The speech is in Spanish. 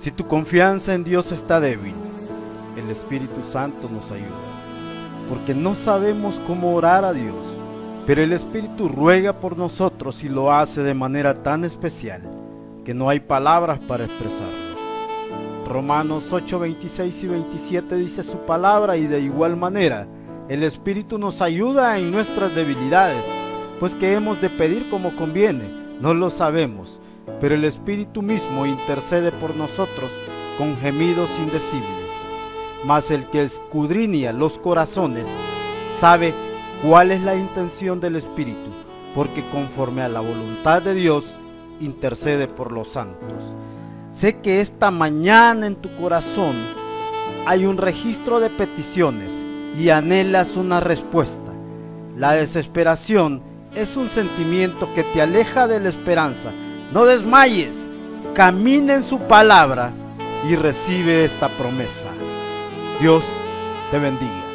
Si tu confianza en Dios está débil, el Espíritu Santo nos ayuda, porque no sabemos cómo orar a Dios, pero el Espíritu ruega por nosotros y lo hace de manera tan especial que no hay palabras para expresarlo. Romanos 8, 26 y 27 dice su palabra y de igual manera el Espíritu nos ayuda en nuestras debilidades, pues que hemos de pedir como conviene, no lo sabemos, pero el Espíritu mismo intercede por nosotros con gemidos indecibles. Mas el que escudriña los corazones sabe cuál es la intención del Espíritu, porque conforme a la voluntad de Dios intercede por los santos. Sé que esta mañana en tu corazón hay un registro de peticiones y anhelas una respuesta. La desesperación es un sentimiento que te aleja de la esperanza. No desmayes, camina en su palabra y recibe esta promesa. Dios te bendiga.